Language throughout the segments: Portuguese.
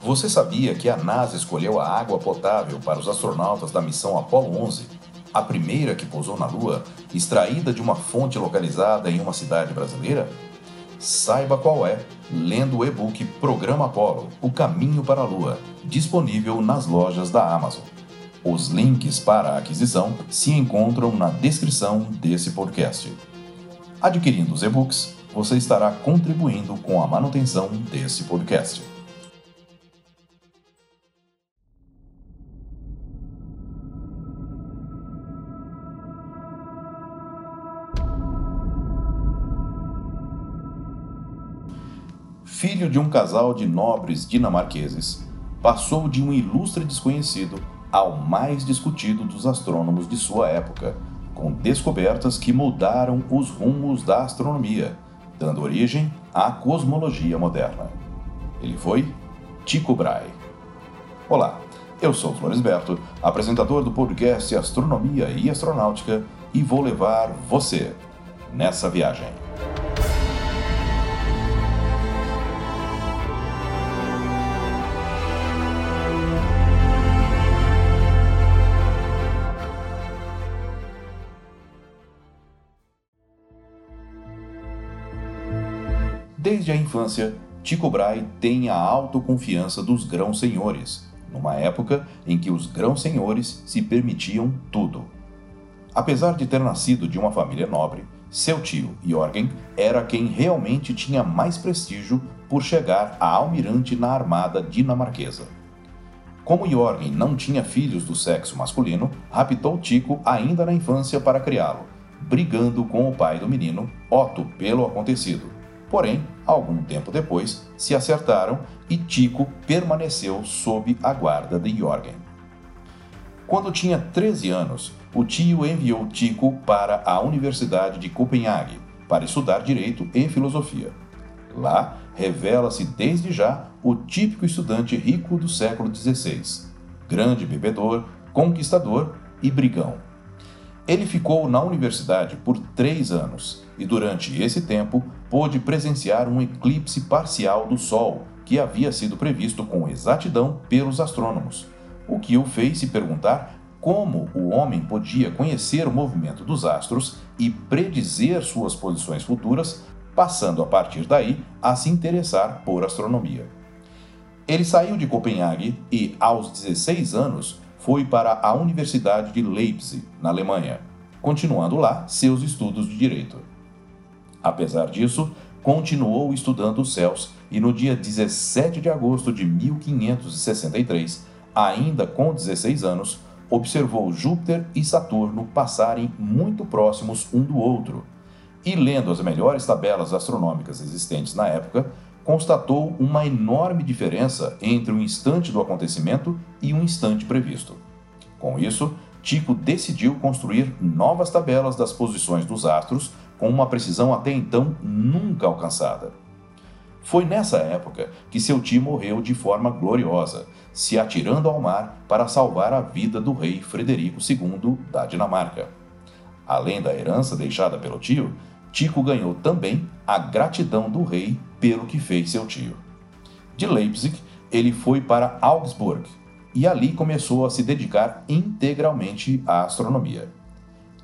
Você sabia que a NASA escolheu a água potável para os astronautas da missão Apollo 11, a primeira que pousou na Lua, extraída de uma fonte localizada em uma cidade brasileira? Saiba qual é, lendo o e-book Programa Apollo O Caminho para a Lua, disponível nas lojas da Amazon. Os links para a aquisição se encontram na descrição desse podcast. Adquirindo os e-books, você estará contribuindo com a manutenção desse podcast. filho de um casal de nobres dinamarqueses, passou de um ilustre desconhecido ao mais discutido dos astrônomos de sua época, com descobertas que mudaram os rumos da astronomia, dando origem à cosmologia moderna. Ele foi Tycho Brahe. Olá, eu sou Floresberto, apresentador do podcast Astronomia e Astronáutica, e vou levar você nessa viagem. Desde a infância, Tycho Brahe tem a autoconfiança dos grãos-senhores, numa época em que os grãos-senhores se permitiam tudo. Apesar de ter nascido de uma família nobre, seu tio, Jorgen, era quem realmente tinha mais prestígio por chegar a almirante na armada dinamarquesa. Como Jorgen não tinha filhos do sexo masculino, raptou Tico ainda na infância para criá-lo, brigando com o pai do menino, Otto, pelo acontecido Porém, algum tempo depois, se acertaram e Tico permaneceu sob a guarda de Jorgen. Quando tinha 13 anos, o tio enviou Tico para a Universidade de Copenhague para estudar direito e filosofia. Lá, revela-se desde já o típico estudante rico do século XVI, grande bebedor, conquistador e brigão. Ele ficou na universidade por três anos e, durante esse tempo, pôde presenciar um eclipse parcial do Sol, que havia sido previsto com exatidão pelos astrônomos, o que o fez se perguntar como o homem podia conhecer o movimento dos astros e predizer suas posições futuras, passando a partir daí a se interessar por astronomia. Ele saiu de Copenhague e, aos 16 anos, foi para a Universidade de Leipzig, na Alemanha, continuando lá seus estudos de direito. Apesar disso, continuou estudando os céus e no dia 17 de agosto de 1563, ainda com 16 anos, observou Júpiter e Saturno passarem muito próximos um do outro. E lendo as melhores tabelas astronômicas existentes na época, constatou uma enorme diferença entre o instante do acontecimento e o instante previsto. Com isso, Tycho decidiu construir novas tabelas das posições dos astros com uma precisão até então nunca alcançada. Foi nessa época que seu tio morreu de forma gloriosa, se atirando ao mar para salvar a vida do rei Frederico II da Dinamarca. Além da herança deixada pelo tio, Tico ganhou também a gratidão do rei pelo que fez seu tio. De Leipzig, ele foi para Augsburg e ali começou a se dedicar integralmente à astronomia.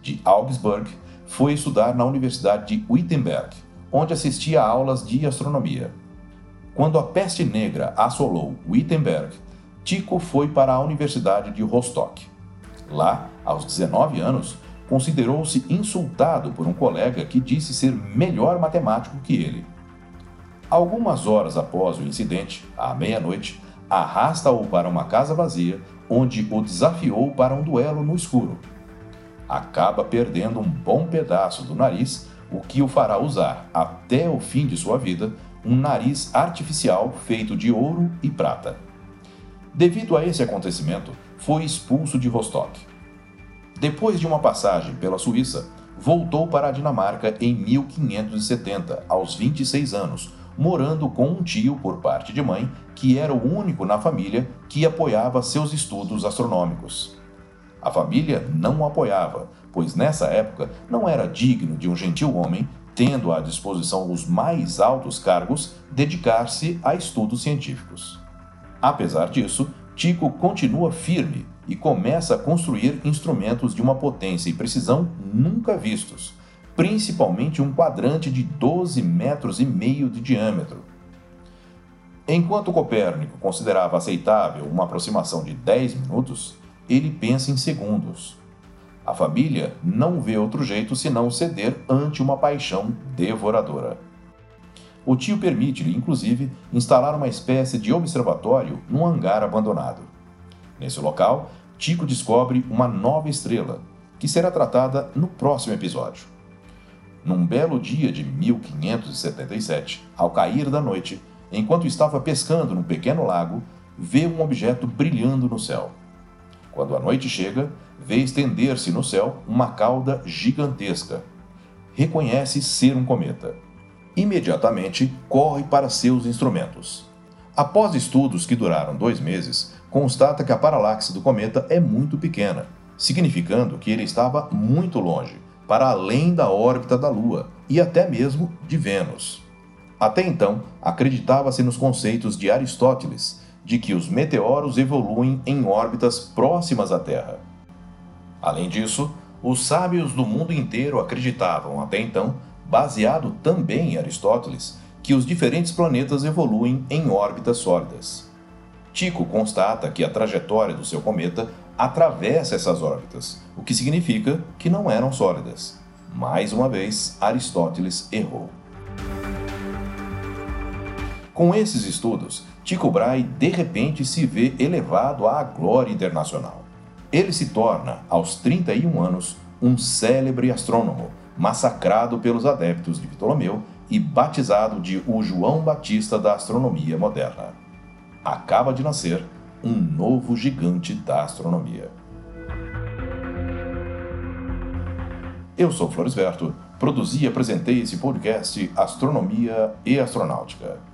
De Augsburg, foi estudar na Universidade de Wittenberg, onde assistia a aulas de astronomia. Quando a peste negra assolou Wittenberg, Tycho foi para a Universidade de Rostock. Lá, aos 19 anos, considerou-se insultado por um colega que disse ser melhor matemático que ele. Algumas horas após o incidente, à meia-noite, arrasta-o para uma casa vazia, onde o desafiou para um duelo no escuro acaba perdendo um bom pedaço do nariz, o que o fará usar, até o fim de sua vida, um nariz artificial feito de ouro e prata. Devido a esse acontecimento, foi expulso de Rostock. Depois de uma passagem pela Suíça, voltou para a Dinamarca em 1570, aos 26 anos, morando com um tio por parte de mãe, que era o único na família que apoiava seus estudos astronômicos. A família não o apoiava, pois nessa época não era digno de um gentil homem tendo à disposição os mais altos cargos, dedicar-se a estudos científicos. Apesar disso, Tycho continua firme e começa a construir instrumentos de uma potência e precisão nunca vistos, principalmente um quadrante de 12 metros e meio de diâmetro. Enquanto Copérnico considerava aceitável uma aproximação de 10 minutos, ele pensa em segundos. A família não vê outro jeito senão ceder ante uma paixão devoradora. O tio permite-lhe, inclusive, instalar uma espécie de observatório num hangar abandonado. Nesse local, Tico descobre uma nova estrela, que será tratada no próximo episódio. Num belo dia de 1577, ao cair da noite, enquanto estava pescando num pequeno lago, vê um objeto brilhando no céu. Quando a noite chega, vê estender-se no céu uma cauda gigantesca. Reconhece ser um cometa. Imediatamente corre para seus instrumentos. Após estudos que duraram dois meses, constata que a paralaxe do cometa é muito pequena, significando que ele estava muito longe, para além da órbita da Lua e até mesmo de Vênus. Até então, acreditava-se nos conceitos de Aristóteles de que os meteoros evoluem em órbitas próximas à Terra. Além disso, os sábios do mundo inteiro acreditavam até então, baseado também em Aristóteles, que os diferentes planetas evoluem em órbitas sólidas. Tycho constata que a trajetória do seu cometa atravessa essas órbitas, o que significa que não eram sólidas. Mais uma vez, Aristóteles errou. Com esses estudos, Tycho Brahe de repente se vê elevado à glória internacional. Ele se torna, aos 31 anos, um célebre astrônomo, massacrado pelos adeptos de Ptolomeu e batizado de o João Batista da astronomia moderna. Acaba de nascer um novo gigante da astronomia. Eu sou Floresberto, produzi e apresentei esse podcast Astronomia e Astronáutica.